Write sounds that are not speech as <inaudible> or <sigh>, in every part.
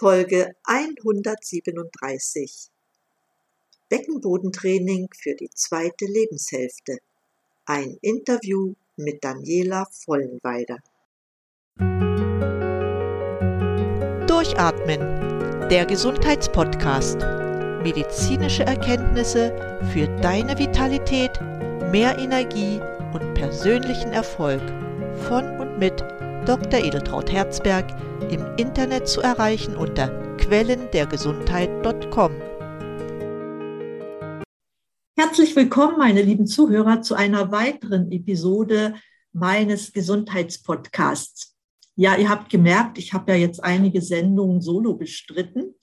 Folge 137. Beckenbodentraining für die zweite Lebenshälfte. Ein Interview mit Daniela Vollenweider. Durchatmen, der Gesundheitspodcast. Medizinische Erkenntnisse für deine Vitalität, mehr Energie und persönlichen Erfolg von und mit Dr. Edeltraut Herzberg im Internet zu erreichen unter quellendergesundheit.com. Herzlich willkommen, meine lieben Zuhörer, zu einer weiteren Episode meines Gesundheitspodcasts. Ja, ihr habt gemerkt, ich habe ja jetzt einige Sendungen solo bestritten,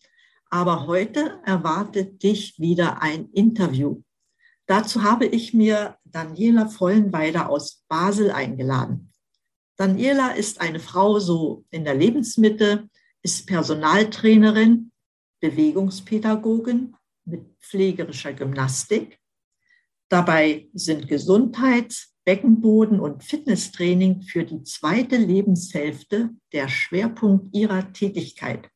aber heute erwartet dich wieder ein Interview. Dazu habe ich mir Daniela Vollenweider aus Basel eingeladen. Daniela ist eine Frau so in der Lebensmitte, ist Personaltrainerin, Bewegungspädagogin mit pflegerischer Gymnastik. Dabei sind Gesundheits-, Beckenboden- und Fitnesstraining für die zweite Lebenshälfte der Schwerpunkt ihrer Tätigkeit.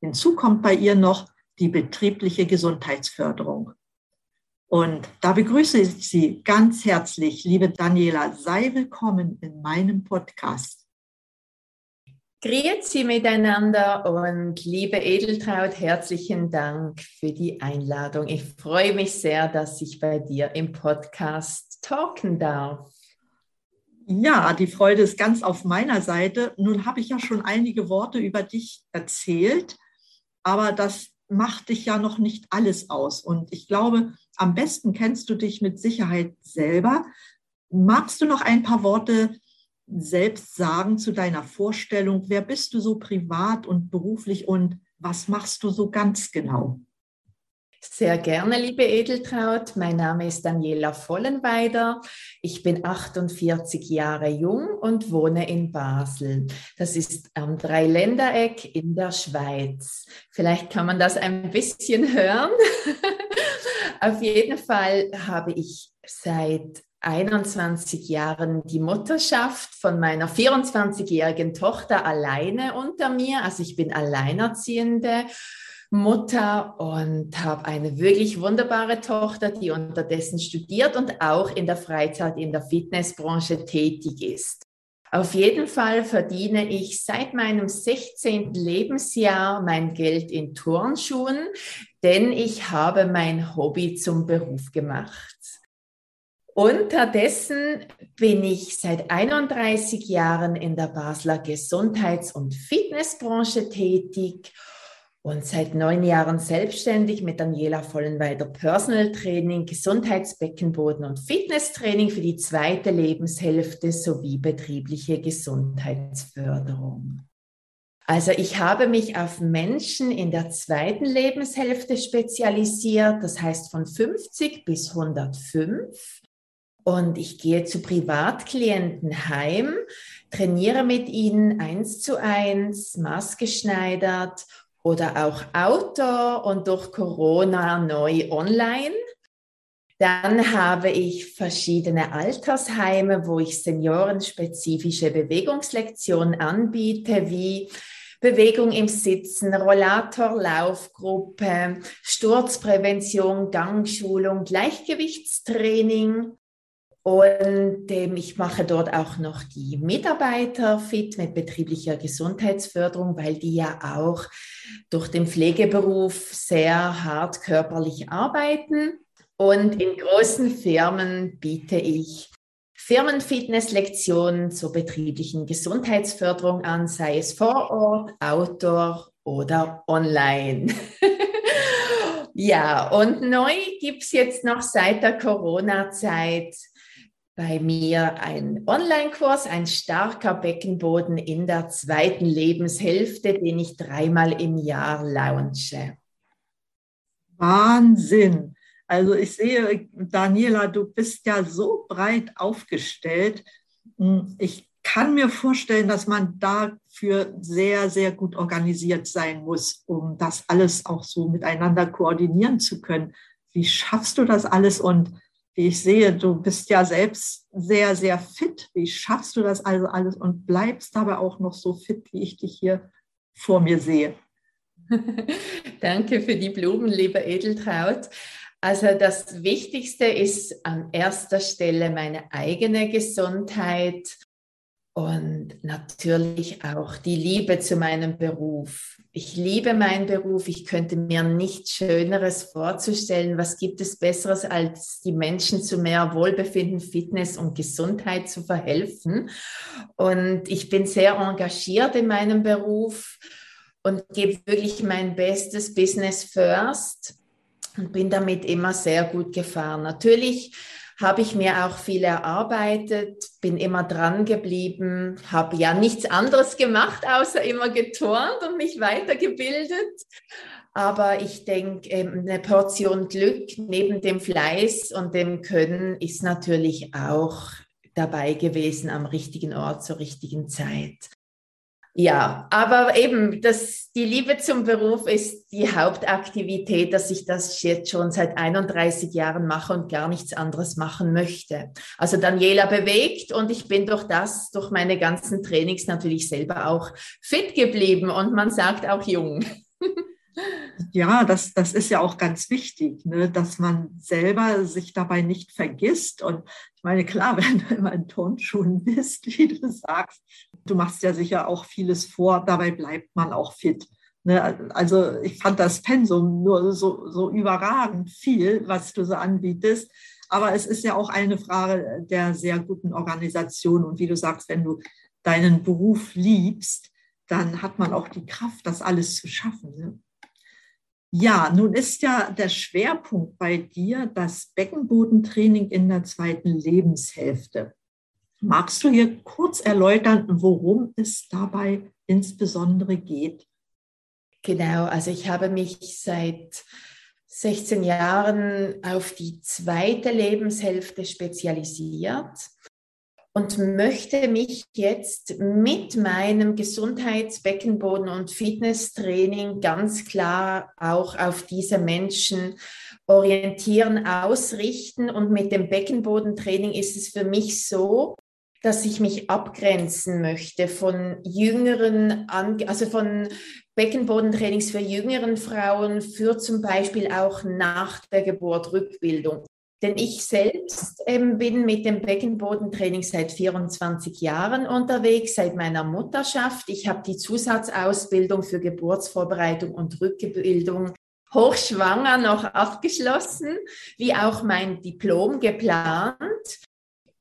Hinzu kommt bei ihr noch die betriebliche Gesundheitsförderung. Und da begrüße ich Sie ganz herzlich, liebe Daniela. Sei willkommen in meinem Podcast. Grüezi miteinander und liebe Edeltraut, herzlichen Dank für die Einladung. Ich freue mich sehr, dass ich bei dir im Podcast talken darf. Ja, die Freude ist ganz auf meiner Seite. Nun habe ich ja schon einige Worte über dich erzählt, aber das macht dich ja noch nicht alles aus. Und ich glaube, am besten kennst du dich mit Sicherheit selber. Magst du noch ein paar Worte selbst sagen zu deiner Vorstellung? Wer bist du so privat und beruflich und was machst du so ganz genau? Sehr gerne, liebe Edeltraut. Mein Name ist Daniela Vollenweider. Ich bin 48 Jahre jung und wohne in Basel. Das ist am Dreiländereck in der Schweiz. Vielleicht kann man das ein bisschen hören. <laughs> Auf jeden Fall habe ich seit 21 Jahren die Mutterschaft von meiner 24-jährigen Tochter alleine unter mir. Also ich bin Alleinerziehende Mutter und habe eine wirklich wunderbare Tochter, die unterdessen studiert und auch in der Freizeit in der Fitnessbranche tätig ist. Auf jeden Fall verdiene ich seit meinem 16. Lebensjahr mein Geld in Turnschuhen, denn ich habe mein Hobby zum Beruf gemacht. Unterdessen bin ich seit 31 Jahren in der Basler Gesundheits- und Fitnessbranche tätig und seit neun Jahren selbstständig mit Daniela Vollenweider Personal Training, Gesundheitsbeckenboden und Fitnesstraining für die zweite Lebenshälfte sowie betriebliche Gesundheitsförderung. Also ich habe mich auf Menschen in der zweiten Lebenshälfte spezialisiert, das heißt von 50 bis 105. Und ich gehe zu Privatklienten heim, trainiere mit ihnen eins zu eins, maßgeschneidert oder auch Outdoor und durch Corona neu online. Dann habe ich verschiedene Altersheime, wo ich seniorenspezifische Bewegungslektionen anbiete, wie Bewegung im Sitzen, Rollator, Laufgruppe, Sturzprävention, Gangschulung, Gleichgewichtstraining. Und ähm, ich mache dort auch noch die Mitarbeiter fit mit betrieblicher Gesundheitsförderung, weil die ja auch durch den Pflegeberuf sehr hart körperlich arbeiten. Und in großen Firmen biete ich Firmenfitnesslektionen zur betrieblichen Gesundheitsförderung an, sei es vor Ort, outdoor oder online. <laughs> ja, und neu gibt es jetzt noch seit der Corona-Zeit bei mir ein Online-Kurs, ein starker Beckenboden in der zweiten Lebenshälfte, den ich dreimal im Jahr launche. Wahnsinn. Also ich sehe, Daniela, du bist ja so breit aufgestellt. Hm, ich kann mir vorstellen, dass man dafür sehr, sehr gut organisiert sein muss, um das alles auch so miteinander koordinieren zu können. Wie schaffst du das alles und wie ich sehe, du bist ja selbst sehr, sehr fit. Wie schaffst du das also alles und bleibst dabei auch noch so fit, wie ich dich hier vor mir sehe? <laughs> Danke für die Blumen, lieber Edeltraut. Also das Wichtigste ist an erster Stelle meine eigene Gesundheit und natürlich auch die Liebe zu meinem Beruf. Ich liebe meinen Beruf. Ich könnte mir nichts Schöneres vorzustellen. Was gibt es Besseres, als die Menschen zu mehr Wohlbefinden, Fitness und Gesundheit zu verhelfen? Und ich bin sehr engagiert in meinem Beruf und gebe wirklich mein bestes Business first und bin damit immer sehr gut gefahren. Natürlich habe ich mir auch viel erarbeitet, bin immer dran geblieben, habe ja nichts anderes gemacht, außer immer geturnt und mich weitergebildet. Aber ich denke, eine Portion Glück neben dem Fleiß und dem Können ist natürlich auch dabei gewesen am richtigen Ort zur richtigen Zeit. Ja, aber eben, das, die Liebe zum Beruf ist die Hauptaktivität, dass ich das jetzt schon seit 31 Jahren mache und gar nichts anderes machen möchte. Also Daniela bewegt und ich bin durch das, durch meine ganzen Trainings natürlich selber auch fit geblieben und man sagt auch jung. <laughs> Ja, das, das ist ja auch ganz wichtig, ne, dass man selber sich dabei nicht vergisst. Und ich meine, klar, <laughs> wenn du immer in Turnschuhen bist, wie du sagst, du machst ja sicher auch vieles vor, dabei bleibt man auch fit. Ne? Also ich fand das Pensum nur so, so überragend viel, was du so anbietest. Aber es ist ja auch eine Frage der sehr guten Organisation. Und wie du sagst, wenn du deinen Beruf liebst, dann hat man auch die Kraft, das alles zu schaffen. Ne? Ja, nun ist ja der Schwerpunkt bei dir das Beckenbodentraining in der zweiten Lebenshälfte. Magst du hier kurz erläutern, worum es dabei insbesondere geht? Genau, also ich habe mich seit 16 Jahren auf die zweite Lebenshälfte spezialisiert und möchte mich jetzt mit meinem Gesundheitsbeckenboden und Fitnesstraining ganz klar auch auf diese Menschen orientieren, ausrichten. Und mit dem Beckenbodentraining ist es für mich so, dass ich mich abgrenzen möchte von jüngeren, also von Beckenbodentrainings für jüngeren Frauen, für zum Beispiel auch nach der Geburt Rückbildung. Denn ich selbst ähm, bin mit dem Beckenbodentraining seit 24 Jahren unterwegs, seit meiner Mutterschaft. Ich habe die Zusatzausbildung für Geburtsvorbereitung und Rückbildung hochschwanger noch abgeschlossen, wie auch mein Diplom geplant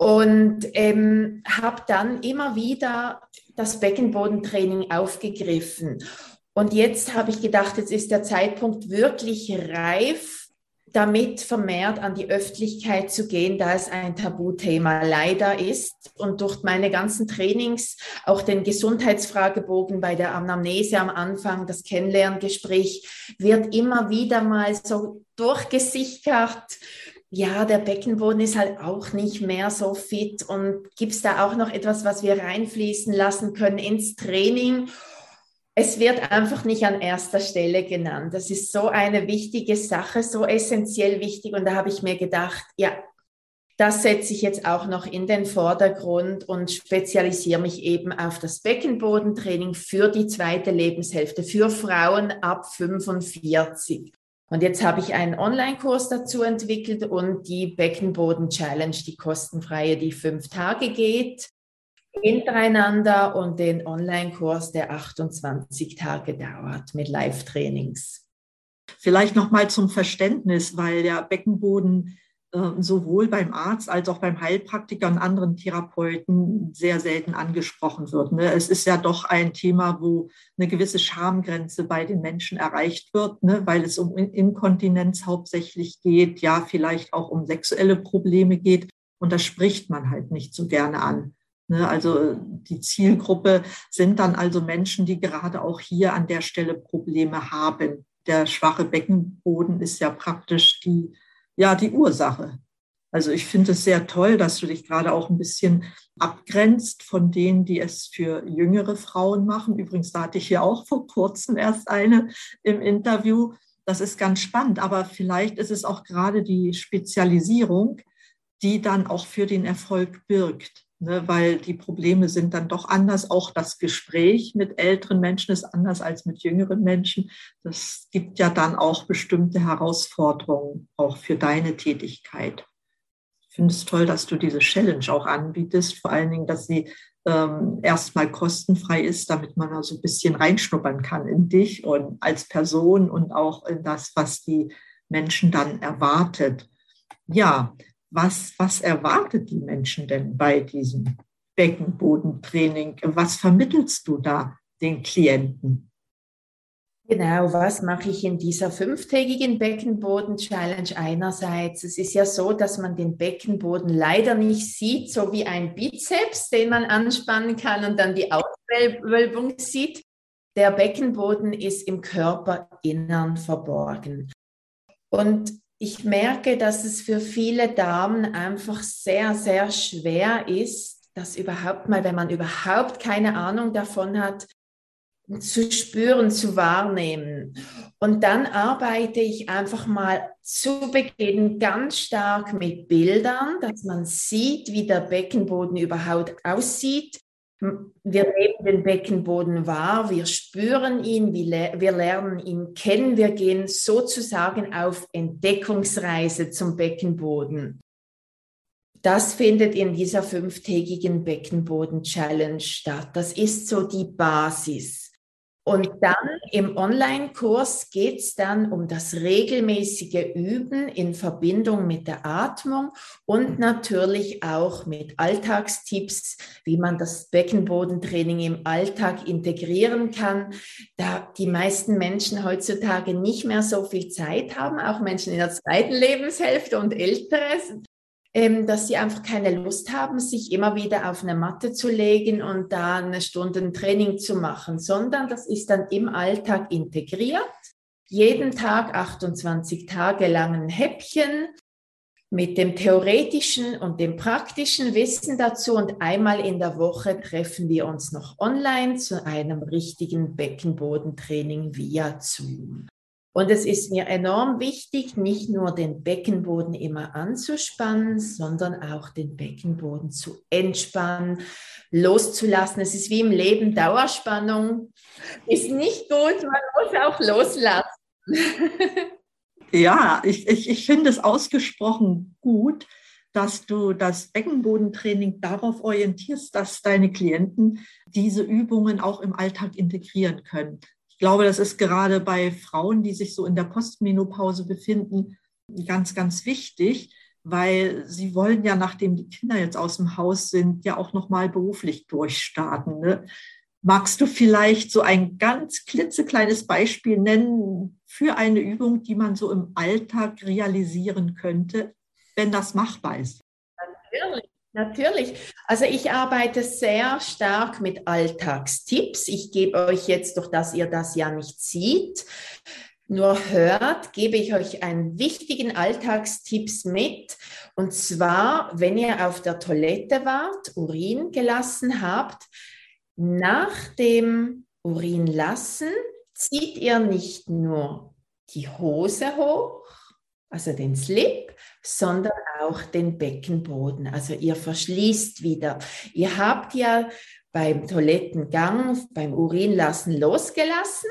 und ähm, habe dann immer wieder das Beckenbodentraining aufgegriffen. Und jetzt habe ich gedacht, jetzt ist der Zeitpunkt wirklich reif, damit vermehrt an die Öffentlichkeit zu gehen, da es ein Tabuthema leider ist. Und durch meine ganzen Trainings, auch den Gesundheitsfragebogen bei der Anamnese am Anfang, das Kennenlerngespräch, wird immer wieder mal so durchgesichert. Ja, der Beckenboden ist halt auch nicht mehr so fit und gibt es da auch noch etwas, was wir reinfließen lassen können ins Training? es wird einfach nicht an erster Stelle genannt. Das ist so eine wichtige Sache, so essentiell wichtig. Und da habe ich mir gedacht, ja, das setze ich jetzt auch noch in den Vordergrund und spezialisiere mich eben auf das Beckenbodentraining für die zweite Lebenshälfte, für Frauen ab 45. Und jetzt habe ich einen Online-Kurs dazu entwickelt und die Beckenboden-Challenge, die kostenfreie, die fünf Tage geht hintereinander und den Online-Kurs, der 28 Tage dauert mit Live-Trainings. Vielleicht noch mal zum Verständnis, weil der Beckenboden sowohl beim Arzt als auch beim Heilpraktiker und anderen Therapeuten sehr selten angesprochen wird. Ne? Es ist ja doch ein Thema, wo eine gewisse Schamgrenze bei den Menschen erreicht wird, ne? weil es um Inkontinenz hauptsächlich geht, ja, vielleicht auch um sexuelle Probleme geht. Und das spricht man halt nicht so gerne an. Ne, also die Zielgruppe sind dann also Menschen, die gerade auch hier an der Stelle Probleme haben. Der schwache Beckenboden ist ja praktisch die, ja, die Ursache. Also ich finde es sehr toll, dass du dich gerade auch ein bisschen abgrenzt von denen, die es für jüngere Frauen machen. Übrigens, da hatte ich hier auch vor kurzem erst eine im Interview. Das ist ganz spannend, aber vielleicht ist es auch gerade die Spezialisierung, die dann auch für den Erfolg birgt. Ne, weil die Probleme sind dann doch anders. Auch das Gespräch mit älteren Menschen ist anders als mit jüngeren Menschen. Das gibt ja dann auch bestimmte Herausforderungen, auch für deine Tätigkeit. Ich finde es toll, dass du diese Challenge auch anbietest, vor allen Dingen, dass sie ähm, erstmal kostenfrei ist, damit man also ein bisschen reinschnuppern kann in dich und als Person und auch in das, was die Menschen dann erwartet. Ja, was, was erwartet die Menschen denn bei diesem Beckenbodentraining? Was vermittelst du da den Klienten? Genau, was mache ich in dieser fünftägigen Beckenboden-Challenge? Einerseits, es ist ja so, dass man den Beckenboden leider nicht sieht, so wie ein Bizeps, den man anspannen kann und dann die Auswölbung sieht. Der Beckenboden ist im Körperinnern verborgen. Und ich merke, dass es für viele Damen einfach sehr, sehr schwer ist, das überhaupt mal, wenn man überhaupt keine Ahnung davon hat, zu spüren, zu wahrnehmen. Und dann arbeite ich einfach mal zu Beginn ganz stark mit Bildern, dass man sieht, wie der Beckenboden überhaupt aussieht. Wir nehmen den Beckenboden wahr, wir spüren ihn, wir lernen ihn kennen, wir gehen sozusagen auf Entdeckungsreise zum Beckenboden. Das findet in dieser fünftägigen Beckenboden-Challenge statt. Das ist so die Basis. Und dann im Online-Kurs geht es dann um das regelmäßige Üben in Verbindung mit der Atmung und natürlich auch mit Alltagstipps, wie man das Beckenbodentraining im Alltag integrieren kann, da die meisten Menschen heutzutage nicht mehr so viel Zeit haben, auch Menschen in der zweiten Lebenshälfte und ältere, dass sie einfach keine Lust haben, sich immer wieder auf eine Matte zu legen und da eine Stunde Training zu machen, sondern das ist dann im Alltag integriert. Jeden Tag 28 Tage lang ein Häppchen mit dem theoretischen und dem praktischen Wissen dazu und einmal in der Woche treffen wir uns noch online zu einem richtigen Beckenbodentraining via Zoom. Und es ist mir enorm wichtig, nicht nur den Beckenboden immer anzuspannen, sondern auch den Beckenboden zu entspannen, loszulassen. Es ist wie im Leben Dauerspannung. Ist nicht gut, man muss auch loslassen. <laughs> ja, ich, ich, ich finde es ausgesprochen gut, dass du das Beckenbodentraining darauf orientierst, dass deine Klienten diese Übungen auch im Alltag integrieren können glaube, das ist gerade bei Frauen, die sich so in der Postmenopause befinden, ganz, ganz wichtig, weil sie wollen ja, nachdem die Kinder jetzt aus dem Haus sind, ja auch nochmal beruflich durchstarten. Ne? Magst du vielleicht so ein ganz klitzekleines Beispiel nennen für eine Übung, die man so im Alltag realisieren könnte, wenn das machbar ist? Natürlich. Natürlich. Also ich arbeite sehr stark mit Alltagstipps. Ich gebe euch jetzt, durch dass ihr das ja nicht seht, nur hört, gebe ich euch einen wichtigen Alltagstipps mit. Und zwar, wenn ihr auf der Toilette wart, Urin gelassen habt, nach dem Urin lassen zieht ihr nicht nur die Hose hoch, also den Slip, sondern auch den Beckenboden. Also ihr verschließt wieder. Ihr habt ja beim Toilettengang, beim Urinlassen losgelassen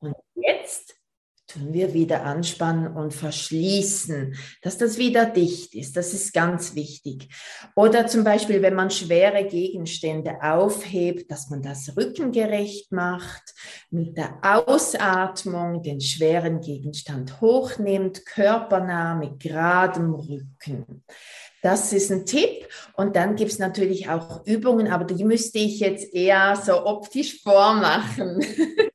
und jetzt tun wir wieder anspannen und verschließen, dass das wieder dicht ist. Das ist ganz wichtig. Oder zum Beispiel, wenn man schwere Gegenstände aufhebt, dass man das rückengerecht macht, mit der Ausatmung den schweren Gegenstand hochnimmt, körpernah mit geradem Rücken. Das ist ein Tipp. Und dann gibt es natürlich auch Übungen, aber die müsste ich jetzt eher so optisch vormachen. <laughs>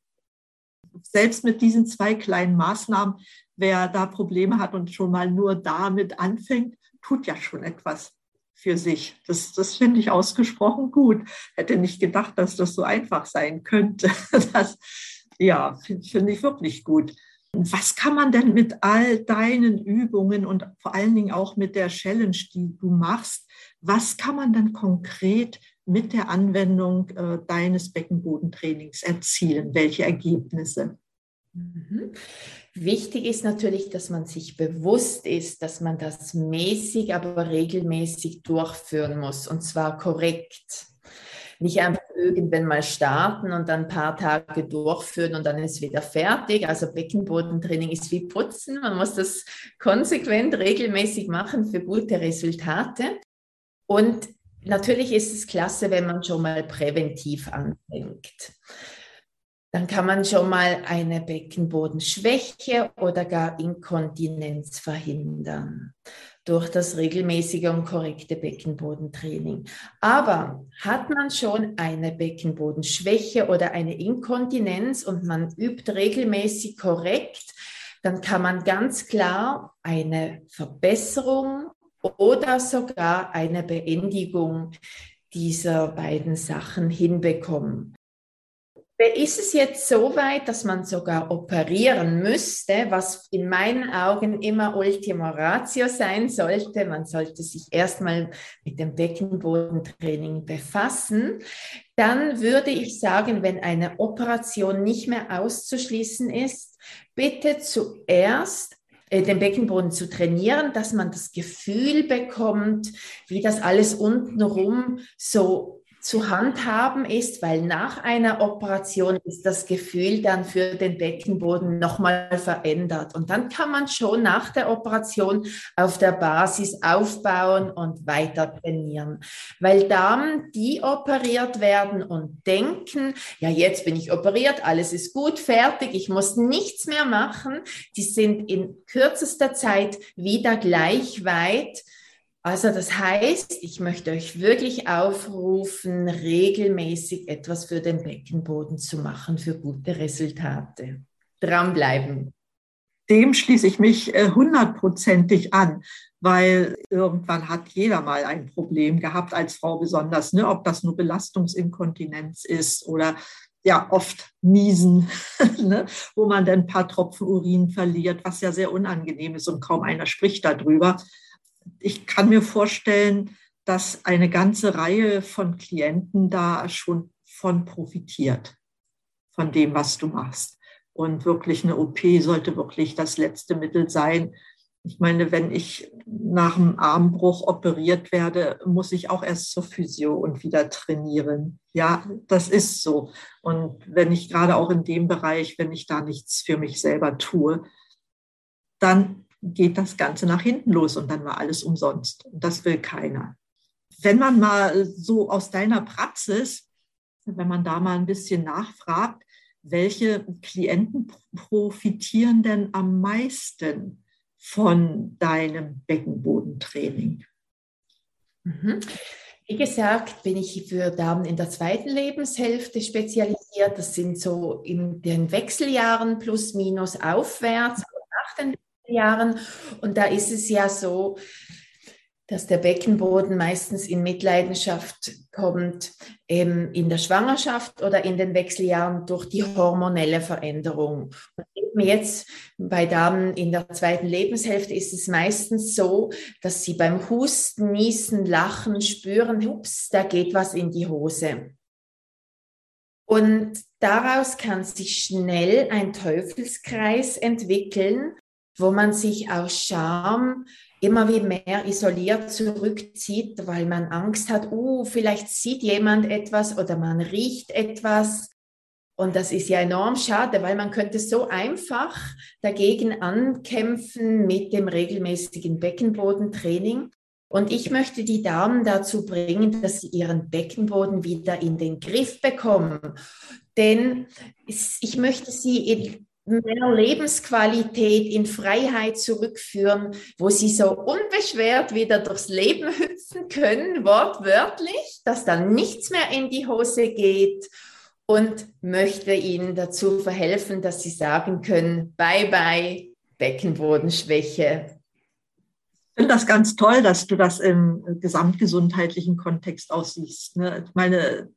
selbst mit diesen zwei kleinen Maßnahmen, wer da Probleme hat und schon mal nur damit anfängt, tut ja schon etwas für sich. Das, das finde ich ausgesprochen gut. Hätte nicht gedacht, dass das so einfach sein könnte. <laughs> Das, ja, finde find ich wirklich gut. Was kann man denn mit all deinen Übungen und vor allen Dingen auch mit der Challenge, die du machst, was kann man dann konkret mit der Anwendung äh, deines Beckenbodentrainings erzielen? Welche Ergebnisse? Mhm. Wichtig ist natürlich, dass man sich bewusst ist, dass man das mäßig, aber regelmäßig durchführen muss und zwar korrekt. Nicht einfach irgendwann mal starten und dann ein paar Tage durchführen und dann ist wieder fertig. Also Beckenbodentraining ist wie Putzen. Man muss das konsequent, regelmäßig machen für gute Resultate. Und natürlich ist es klasse, wenn man schon mal präventiv anfängt dann kann man schon mal eine Beckenbodenschwäche oder gar Inkontinenz verhindern durch das regelmäßige und korrekte Beckenbodentraining. Aber hat man schon eine Beckenbodenschwäche oder eine Inkontinenz und man übt regelmäßig korrekt, dann kann man ganz klar eine Verbesserung oder sogar eine Beendigung dieser beiden Sachen hinbekommen. Ist es jetzt so weit, dass man sogar operieren müsste, was in meinen Augen immer Ultima Ratio sein sollte? Man sollte sich erstmal mit dem Beckenbodentraining befassen. Dann würde ich sagen, wenn eine Operation nicht mehr auszuschließen ist, bitte zuerst den Beckenboden zu trainieren, dass man das Gefühl bekommt, wie das alles untenrum so zu handhaben ist, weil nach einer Operation ist das Gefühl dann für den Beckenboden nochmal verändert. Und dann kann man schon nach der Operation auf der Basis aufbauen und weiter trainieren. Weil Damen, die operiert werden und denken, ja, jetzt bin ich operiert, alles ist gut, fertig, ich muss nichts mehr machen, die sind in kürzester Zeit wieder gleich weit also das heißt, ich möchte euch wirklich aufrufen, regelmäßig etwas für den Beckenboden zu machen, für gute Resultate. Dranbleiben. Dem schließe ich mich äh, hundertprozentig an, weil irgendwann hat jeder mal ein Problem gehabt, als Frau besonders, ne? ob das nur Belastungsinkontinenz ist oder ja oft Niesen, <laughs> ne? wo man dann ein paar Tropfen Urin verliert, was ja sehr unangenehm ist und kaum einer spricht darüber ich kann mir vorstellen, dass eine ganze Reihe von Klienten da schon von profitiert, von dem, was du machst. Und wirklich eine OP sollte wirklich das letzte Mittel sein. Ich meine, wenn ich nach einem Armbruch operiert werde, muss ich auch erst zur Physio und wieder trainieren. Ja, das ist so. Und wenn ich gerade auch in dem Bereich, wenn ich da nichts für mich selber tue, dann geht das Ganze nach hinten los und dann war alles umsonst. Und das will keiner. Wenn man mal so aus deiner Praxis, wenn man da mal ein bisschen nachfragt, welche Klienten profitieren denn am meisten von deinem Beckenbodentraining? Mhm. Wie gesagt, bin ich für Damen in der zweiten Lebenshälfte spezialisiert. Das sind so in den Wechseljahren plus minus aufwärts. Nach den Jahren. Und da ist es ja so, dass der Beckenboden meistens in Mitleidenschaft kommt ähm, in der Schwangerschaft oder in den Wechseljahren durch die hormonelle Veränderung. Und jetzt bei Damen in der zweiten Lebenshälfte ist es meistens so, dass sie beim Husten, Niesen, Lachen spüren, hups, da geht was in die Hose. Und daraus kann sich schnell ein Teufelskreis entwickeln, wo man sich aus Scham immer wie mehr isoliert zurückzieht, weil man Angst hat, uh, vielleicht sieht jemand etwas oder man riecht etwas. Und das ist ja enorm schade, weil man könnte so einfach dagegen ankämpfen mit dem regelmäßigen Beckenbodentraining. Und ich möchte die Damen dazu bringen, dass sie ihren Beckenboden wieder in den Griff bekommen. Denn ich möchte sie mehr Lebensqualität in Freiheit zurückführen, wo sie so unbeschwert wieder durchs Leben hüpfen können, wortwörtlich, dass dann nichts mehr in die Hose geht und möchte ihnen dazu verhelfen, dass sie sagen können, bye bye Beckenbodenschwäche. Ich finde das ganz toll, dass du das im gesamtgesundheitlichen Kontext aussiehst. Ne? Ich meine,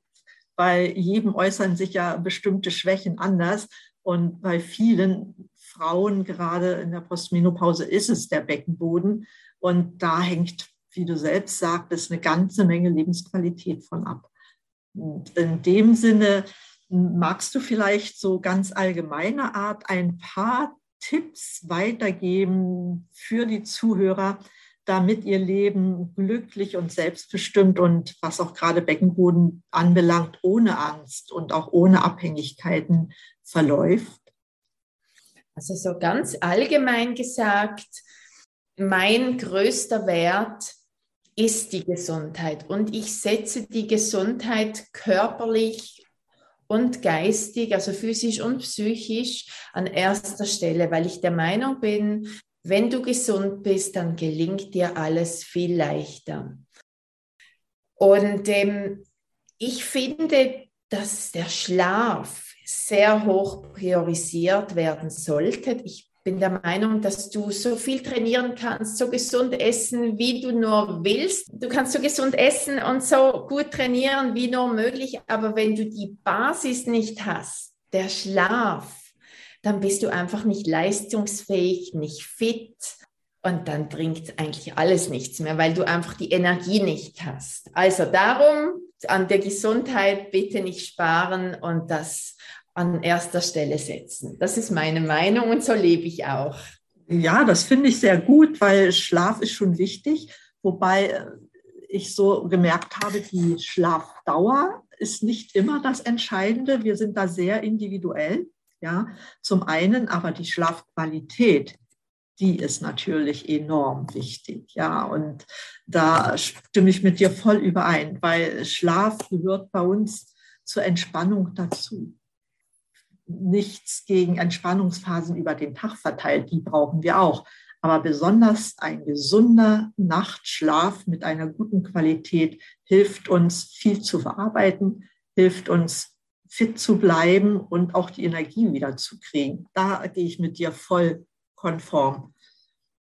bei jedem äußern sich ja bestimmte Schwächen anders. Und bei vielen Frauen, gerade in der Postmenopause, ist es der Beckenboden. Und da hängt, wie du selbst sagtest, eine ganze Menge Lebensqualität von ab. Und in dem Sinne magst du vielleicht so ganz allgemeine Art ein paar Tipps weitergeben für die Zuhörer, damit ihr Leben glücklich und selbstbestimmt und was auch gerade Beckenboden anbelangt, ohne Angst und auch ohne Abhängigkeiten verläuft? Also so ganz allgemein gesagt, mein größter Wert ist die Gesundheit und ich setze die Gesundheit körperlich und geistig, also physisch und psychisch an erster Stelle, weil ich der Meinung bin, wenn du gesund bist, dann gelingt dir alles viel leichter. Und ähm, ich finde, dass der Schlaf sehr hoch priorisiert werden sollte. Ich bin der Meinung, dass du so viel trainieren kannst, so gesund essen, wie du nur willst. Du kannst so gesund essen und so gut trainieren, wie nur möglich. Aber wenn du die Basis nicht hast, der Schlaf, dann bist du einfach nicht leistungsfähig, nicht fit. Und dann bringt eigentlich alles nichts mehr, weil du einfach die Energie nicht hast. Also darum an der Gesundheit bitte nicht sparen und das an erster Stelle setzen. Das ist meine Meinung und so lebe ich auch. Ja, das finde ich sehr gut, weil Schlaf ist schon wichtig. Wobei äh, ich so gemerkt habe, die Schlafdauer ist nicht immer das Entscheidende. Wir sind da sehr individuell. Ja, zum einen, aber die Schlafqualität, die ist natürlich enorm wichtig. Ja, und da stimme ich mit dir voll überein, weil Schlaf gehört bei uns zur Entspannung dazu nichts gegen Entspannungsphasen über den Tag verteilt, die brauchen wir auch. Aber besonders ein gesunder Nachtschlaf mit einer guten Qualität hilft uns viel zu verarbeiten, hilft uns fit zu bleiben und auch die Energie wieder zu kriegen. Da gehe ich mit dir voll konform.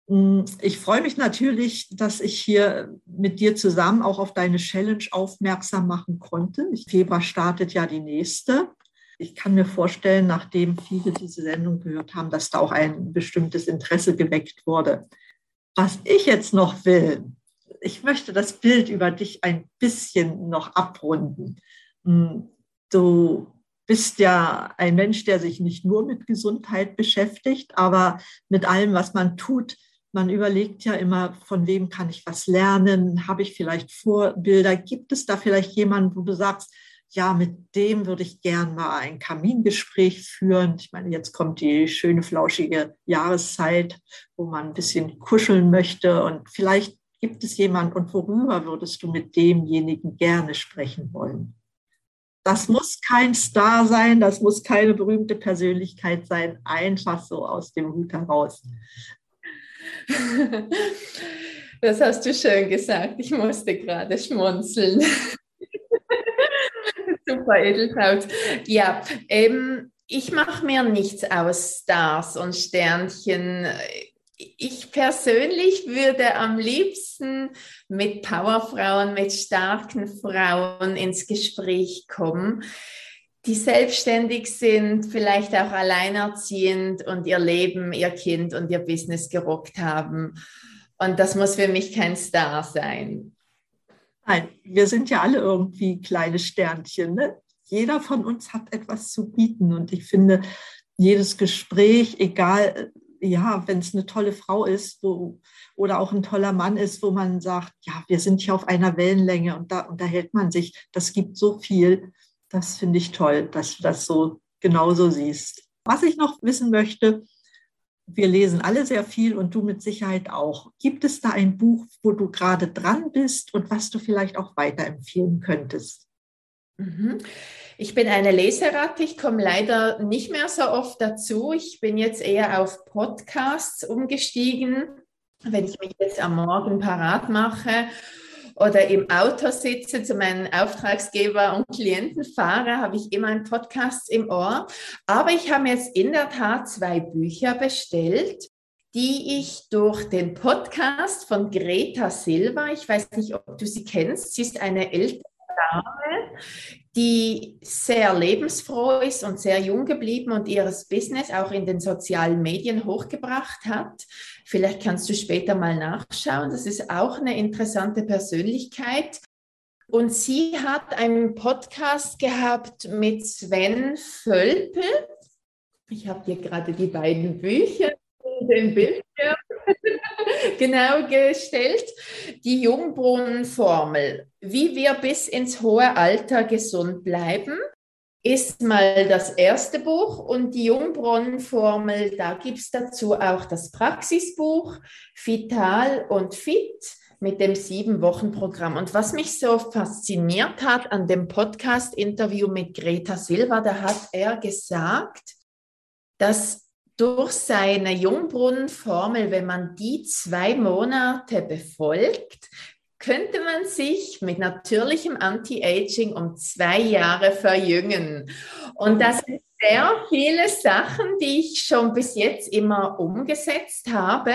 Hm, ich freue mich natürlich, dass ich hier mit dir zusammen auch auf deine Challenge aufmerksam machen konnte. Februar startet ja die nächste ich kann mir vorstellen, nachdem viele diese Sendung gehört haben, dass da auch ein bestimmtes Interesse geweckt wurde. Was ich jetzt noch will, ich möchte das Bild über dich ein bisschen noch abrunden. Hm, du bist ja ein Mensch, der sich nicht nur mit Gesundheit beschäftigt, aber mit allem, was man tut. Man überlegt ja immer, von wem kann ich was lernen? Habe ich vielleicht Vorbilder? Gibt es da vielleicht jemanden, wo du sagst, ja, mit dem würde ich gern mal ein Kamingespräch führen. Ich meine, jetzt kommt die schöne, flauschige Jahreszeit, wo man ein bisschen kuscheln möchte. Und vielleicht gibt es jemand und worüber würdest du mit demjenigen gerne sprechen wollen? Das muss kein Star sein, das muss keine berühmte Persönlichkeit sein, einfach so aus dem Hut heraus. <laughs> Das hast du schön gesagt. Ich musste gerade schmunzeln. Super, Edeltraut. Ja, ähm, ich mache mir nichts aus Stars und Sternchen. Ich persönlich würde am liebsten mit Powerfrauen, mit starken Frauen ins Gespräch kommen, die selbstständig sind, vielleicht auch alleinerziehend und ihr Leben, ihr Kind und ihr Business gerockt haben. Und das muss für mich kein Star sein. Nein, wir sind ja alle irgendwie kleine Sternchen. Ne? Jeder von uns hat etwas zu bieten. Und ich finde, jedes Gespräch, egal, ja, wenn es eine tolle Frau ist wo, oder auch ein toller Mann ist, wo man sagt, ja, wir sind hier auf einer Wellenlänge und da unterhält man sich, das gibt so viel. Das finde ich toll, dass du das so genauso siehst. Was ich noch wissen möchte, wir lesen alle sehr viel und du mit Sicherheit auch. Gibt es da ein Buch, wo du gerade dran bist und was du vielleicht auch weiterempfehlen könntest? Mhm. Ich bin eine Leseratte. Ich komme leider nicht mehr so oft dazu. Ich bin jetzt eher auf Podcasts umgestiegen, wenn ich mich jetzt am Morgen parat mache oder im Auto sitze, zu meinen Auftragsgeber und Klienten fahre, habe ich immer einen Podcast im Ohr. Aber ich habe jetzt in der Tat zwei Bücher bestellt die ich durch den Podcast von Greta Silva, ich weiß nicht, ob du sie kennst, sie ist eine ältere Dame, die sehr lebensfroh ist und sehr jung geblieben und ihres Business auch in den sozialen Medien hochgebracht hat. Vielleicht kannst du später mal nachschauen. Das ist auch eine interessante Persönlichkeit. Und sie hat einen Podcast gehabt mit Sven Völpel. Ich habe hier gerade die beiden Bücher in den Bildschirm <laughs> genau gestellt. Die Jungbrunnenformel, wie wir bis ins hohe Alter gesund bleiben, ist mal das erste Buch und die Jungbrunnenformel, da gibt es dazu auch das Praxisbuch Vital und Fit mit dem Sieben-Wochen-Programm. Und was mich so fasziniert hat an dem Podcast-Interview mit Greta Silva, da hat er gesagt, dass durch seine Jungbrunnenformel, wenn man die zwei Monate befolgt, könnte man sich mit natürlichem Anti-Aging um zwei Jahre verjüngen. Und das sind sehr viele Sachen, die ich schon bis jetzt immer umgesetzt habe.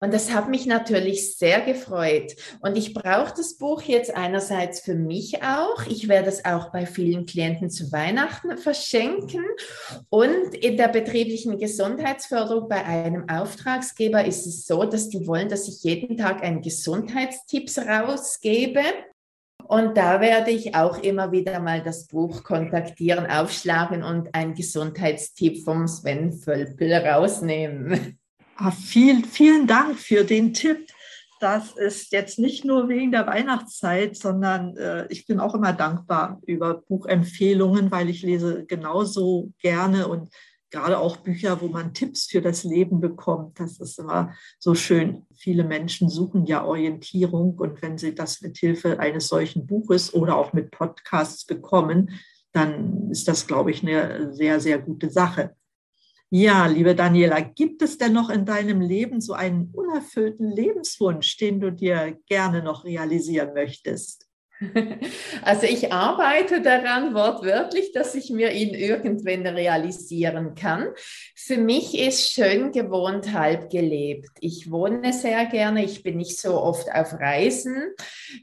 Und das hat mich natürlich sehr gefreut. Und ich brauche das Buch jetzt einerseits für mich auch. Ich werde es auch bei vielen Klienten zu Weihnachten verschenken. Und in der betrieblichen Gesundheitsförderung bei einem Auftragsgeber ist es so, dass die wollen, dass ich jeden Tag einen Gesundheitstipps rausgebe. Und da werde ich auch immer wieder mal das Buch kontaktieren, aufschlagen und einen Gesundheitstipp vom Sven Völpel rausnehmen. Ah, viel, vielen Dank für den Tipp. Das ist jetzt nicht nur wegen der Weihnachtszeit, sondern äh, ich bin auch immer dankbar über Buchempfehlungen, weil ich lese genauso gerne und gerade auch Bücher, wo man Tipps für das Leben bekommt. Das ist immer so schön. Viele Menschen suchen ja Orientierung und wenn sie das mit Hilfe eines solchen Buches oder auch mit Podcasts bekommen, dann ist das, glaube ich, eine sehr, sehr gute Sache. Ja, liebe Daniela, gibt es denn noch in deinem Leben so einen unerfüllten Lebenswunsch, den du dir gerne noch realisieren möchtest? <laughs> Also ich arbeite daran wortwörtlich, dass ich mir ihn irgendwann realisieren kann. Für mich ist schön gewohnt halb gelebt. Ich wohne sehr gerne, ich bin nicht so oft auf Reisen.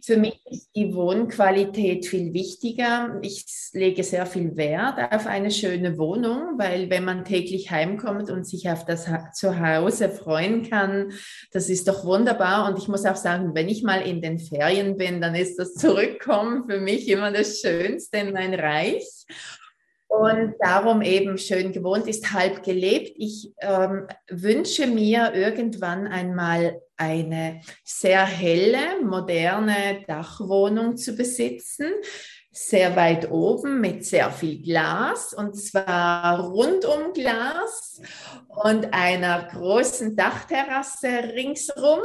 Für mich ist die Wohnqualität viel wichtiger. Ich lege sehr viel Wert auf eine schöne Wohnung, weil wenn man täglich heimkommt und sich auf das Zuhause freuen kann, das ist doch wunderbar. Und ich muss auch sagen, wenn ich mal in den Ferien bin, dann ist das zurück zurückkommen für mich immer das Schönste in mein Reich. Und darum eben schön gewohnt ist, halb gelebt. Ich ähm, wünsche mir irgendwann einmal eine sehr helle, moderne Dachwohnung zu besitzen, sehr weit oben mit sehr viel Glas und zwar rundum Glas und einer großen Dachterrasse ringsrum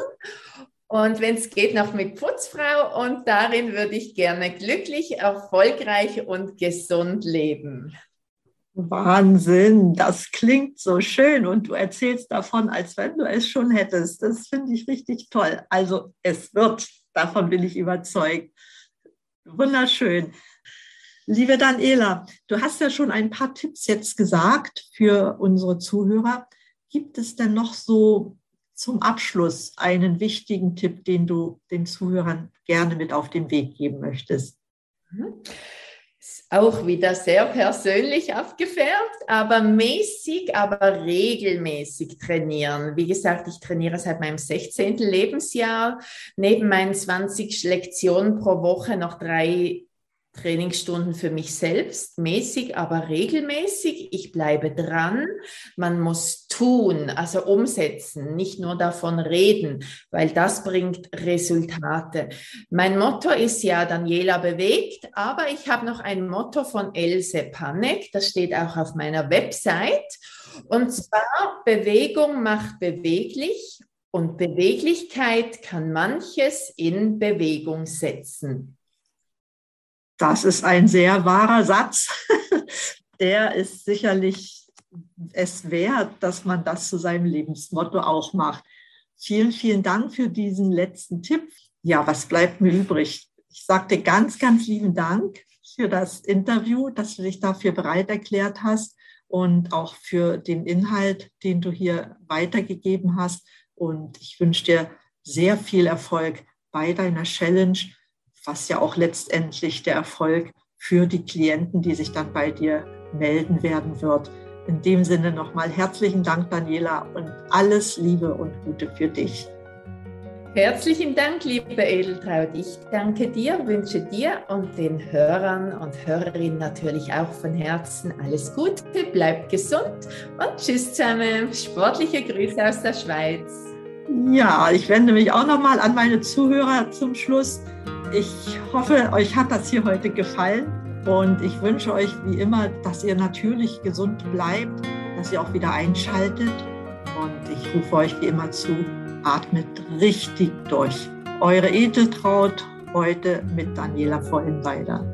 und wenn es geht, noch mit Putzfrau. Und darin würde ich gerne glücklich, erfolgreich und gesund leben. Wahnsinn, das klingt so schön und du erzählst davon, als wenn du es schon hättest. Das finde ich richtig toll. Also es wird, davon bin ich überzeugt. Wunderschön. Liebe Daniela, du hast ja schon ein paar Tipps jetzt gesagt für unsere Zuhörer. Gibt es denn noch so zum Abschluss einen wichtigen Tipp, den du den Zuhörern gerne mit auf den Weg geben möchtest? Mhm. Ist auch wieder sehr persönlich abgefärbt, aber mäßig, aber regelmäßig trainieren. Wie gesagt, ich trainiere seit meinem 16. Lebensjahr. Neben meinen 20 Lektionen pro Woche noch drei Trainingsstunden für mich selbst, mäßig, aber regelmäßig. Ich bleibe dran. Man muss tun, also umsetzen, nicht nur davon reden, weil das bringt Resultate. Mein Motto ist ja Daniela bewegt, aber ich habe noch ein Motto von Else Panek, das steht auch auf meiner Website. Und zwar, Bewegung macht beweglich und Beweglichkeit kann manches in Bewegung setzen. Das ist ein sehr wahrer Satz. <laughs> Der ist sicherlich es wert, dass man das zu seinem Lebensmotto auch macht. Vielen, vielen Dank für diesen letzten Tipp. Ja, was bleibt mir übrig? Ich sagte ganz, ganz lieben Dank für das Interview, dass du dich dafür bereit erklärt hast und auch für den Inhalt, den du hier weitergegeben hast. Und ich wünsche dir sehr viel Erfolg bei deiner Challenge was ja auch letztendlich der Erfolg für die Klienten, die sich dann bei dir melden werden wird. In dem Sinne nochmal herzlichen Dank, Daniela, und alles Liebe und Gute für dich. Herzlichen Dank, liebe Edeltraut. Ich danke dir, wünsche dir und den Hörern und Hörerinnen natürlich auch von Herzen alles Gute, bleibt gesund und tschüss zusammen. Sportliche Grüße aus der Schweiz. Ja, ich wende mich auch nochmal an meine Zuhörer zum Schluss. Ich hoffe, euch hat das hier heute gefallen und ich wünsche euch wie immer, dass ihr natürlich gesund bleibt, dass ihr auch wieder einschaltet und ich rufe euch wie immer zu, atmet richtig durch. Eure Edeltraut heute mit Daniela Vollenweider.